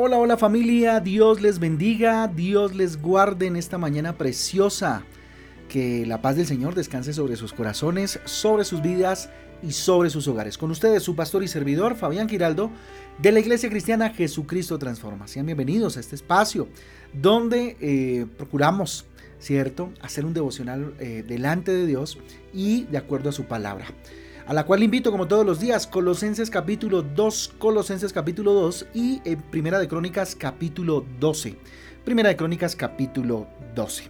Hola, hola familia, Dios les bendiga, Dios les guarde en esta mañana preciosa. Que la paz del Señor descanse sobre sus corazones, sobre sus vidas y sobre sus hogares. Con ustedes su pastor y servidor Fabián Giraldo de la Iglesia Cristiana Jesucristo Transforma. Sean bienvenidos a este espacio donde eh, procuramos, ¿cierto?, hacer un devocional eh, delante de Dios y de acuerdo a su palabra a la cual invito como todos los días, Colosenses capítulo 2, Colosenses capítulo 2 y en Primera de Crónicas capítulo 12. Primera de Crónicas capítulo 12.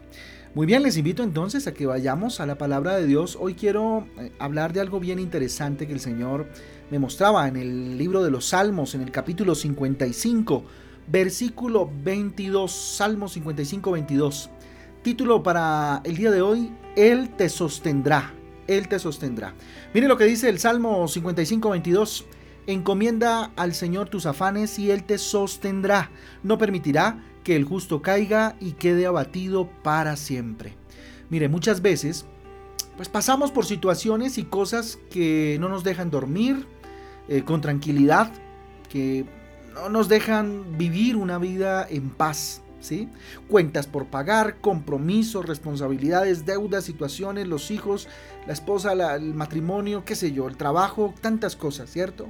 Muy bien, les invito entonces a que vayamos a la palabra de Dios. Hoy quiero eh, hablar de algo bien interesante que el Señor me mostraba en el libro de los Salmos, en el capítulo 55, versículo 22, Salmo 55, 22. Título para el día de hoy, Él te sostendrá. Él te sostendrá. Mire lo que dice el Salmo 55, 22. Encomienda al Señor tus afanes y Él te sostendrá. No permitirá que el justo caiga y quede abatido para siempre. Mire, muchas veces pues pasamos por situaciones y cosas que no nos dejan dormir eh, con tranquilidad, que no nos dejan vivir una vida en paz. Cuentas por pagar, compromisos, responsabilidades, deudas, situaciones, los hijos, la esposa, el matrimonio, qué sé yo, el trabajo, tantas cosas, ¿cierto?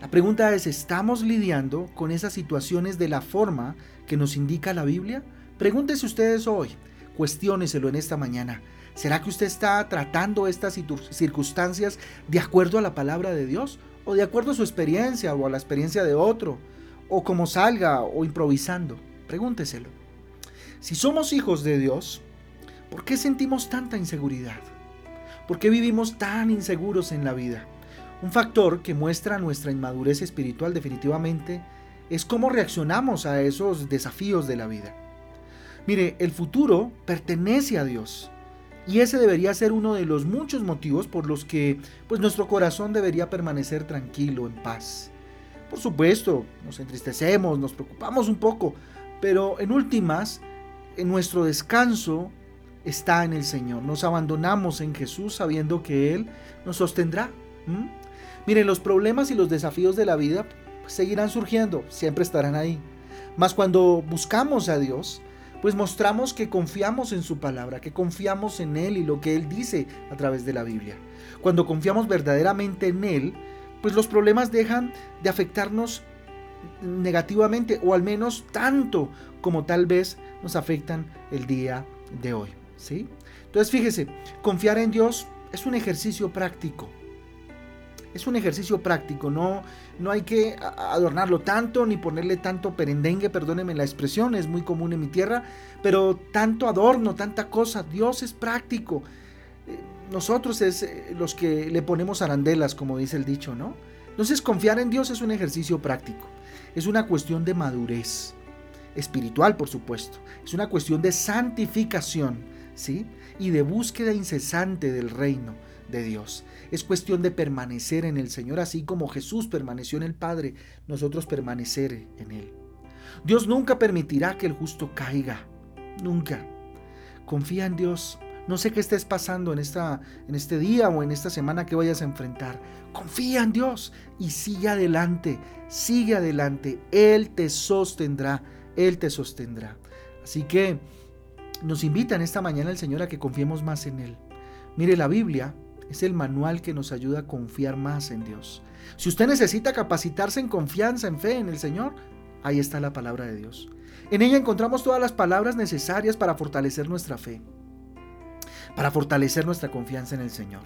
La pregunta es, ¿estamos lidiando con esas situaciones de la forma que nos indica la Biblia? Pregúntese ustedes hoy, cuestióneselo en esta mañana. ¿Será que usted está tratando estas circunstancias de acuerdo a la palabra de Dios? ¿O de acuerdo a su experiencia o a la experiencia de otro? ¿O como salga o improvisando? Pregúnteselo. Si somos hijos de Dios, ¿por qué sentimos tanta inseguridad? ¿Por qué vivimos tan inseguros en la vida? Un factor que muestra nuestra inmadurez espiritual definitivamente es cómo reaccionamos a esos desafíos de la vida. Mire, el futuro pertenece a Dios y ese debería ser uno de los muchos motivos por los que pues nuestro corazón debería permanecer tranquilo, en paz. Por supuesto, nos entristecemos, nos preocupamos un poco, pero en últimas, en nuestro descanso está en el Señor. Nos abandonamos en Jesús sabiendo que Él nos sostendrá. Miren, los problemas y los desafíos de la vida seguirán surgiendo, siempre estarán ahí. Mas cuando buscamos a Dios, pues mostramos que confiamos en su palabra, que confiamos en Él y lo que Él dice a través de la Biblia. Cuando confiamos verdaderamente en Él, pues los problemas dejan de afectarnos negativamente o al menos tanto como tal vez nos afectan el día de hoy. ¿sí? Entonces fíjese, confiar en Dios es un ejercicio práctico. Es un ejercicio práctico, no, no hay que adornarlo tanto ni ponerle tanto perendengue, perdónenme la expresión, es muy común en mi tierra, pero tanto adorno, tanta cosa, Dios es práctico. Eh, nosotros es eh, los que le ponemos arandelas, como dice el dicho, ¿no? Entonces confiar en Dios es un ejercicio práctico. Es una cuestión de madurez espiritual, por supuesto. Es una cuestión de santificación, ¿sí? Y de búsqueda incesante del reino de Dios. Es cuestión de permanecer en el Señor, así como Jesús permaneció en el Padre, nosotros permanecer en Él. Dios nunca permitirá que el justo caiga, nunca. Confía en Dios, no sé qué estés pasando en, esta, en este día o en esta semana que vayas a enfrentar. Confía en Dios y sigue adelante, sigue adelante. Él te sostendrá, Él te sostendrá. Así que nos invita en esta mañana el Señor a que confiemos más en Él. Mire, la Biblia es el manual que nos ayuda a confiar más en Dios. Si usted necesita capacitarse en confianza, en fe en el Señor, ahí está la palabra de Dios. En ella encontramos todas las palabras necesarias para fortalecer nuestra fe para fortalecer nuestra confianza en el Señor.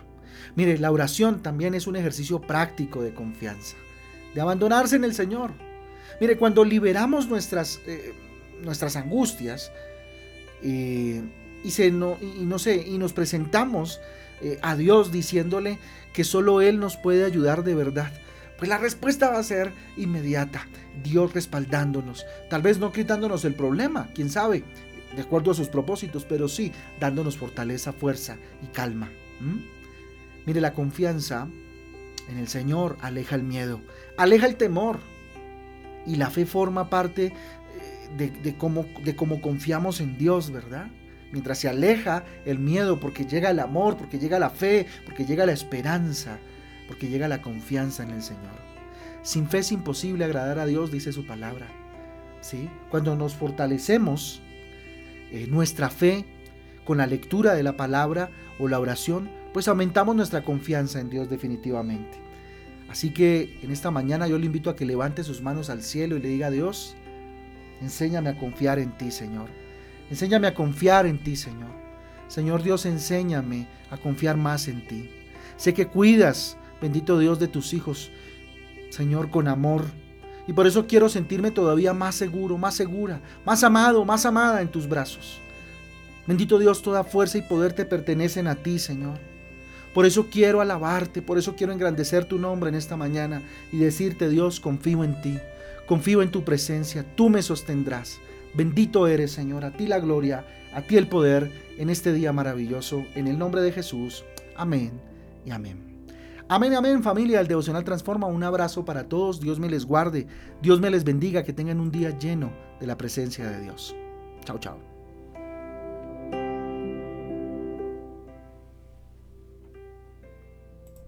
Mire, la oración también es un ejercicio práctico de confianza, de abandonarse en el Señor. Mire, cuando liberamos nuestras, eh, nuestras angustias eh, y, no sé, y nos presentamos eh, a Dios diciéndole que solo Él nos puede ayudar de verdad, pues la respuesta va a ser inmediata. Dios respaldándonos, tal vez no quitándonos el problema, quién sabe, de acuerdo a sus propósitos, pero sí dándonos fortaleza, fuerza y calma. Mire, la confianza en el Señor aleja el miedo, aleja el temor. Y la fe forma parte eh, de, cómo, de cómo confiamos en Dios, ¿verdad? Mientras se aleja el miedo, porque llega el amor, porque llega la fe, porque llega la esperanza, porque llega la confianza en el Señor. Sin fe es imposible agradar a Dios, dice su palabra. ¿sí? Cuando nos fortalecemos eh, nuestra fe con la lectura de la palabra o la oración, pues aumentamos nuestra confianza en Dios definitivamente. Así que en esta mañana yo le invito a que levante sus manos al cielo y le diga a Dios, enséñame a confiar en ti, Señor. Enséñame a confiar en ti, Señor. Señor Dios, enséñame a confiar más en ti. Sé que cuidas, bendito Dios, de tus hijos, Señor, con amor. Y por eso quiero sentirme todavía más seguro, más segura, más amado, más amada en tus brazos. Bendito Dios, toda fuerza y poder te pertenecen a ti, Señor. Por eso quiero alabarte, por eso quiero engrandecer tu nombre en esta mañana y decirte, Dios, confío en ti, confío en tu presencia, tú me sostendrás. Bendito eres, Señor, a ti la gloria, a ti el poder en este día maravilloso, en el nombre de Jesús. Amén y amén. Amén, amén familia, el devocional transforma. Un abrazo para todos, Dios me les guarde, Dios me les bendiga, que tengan un día lleno de la presencia de Dios. Chao, chao.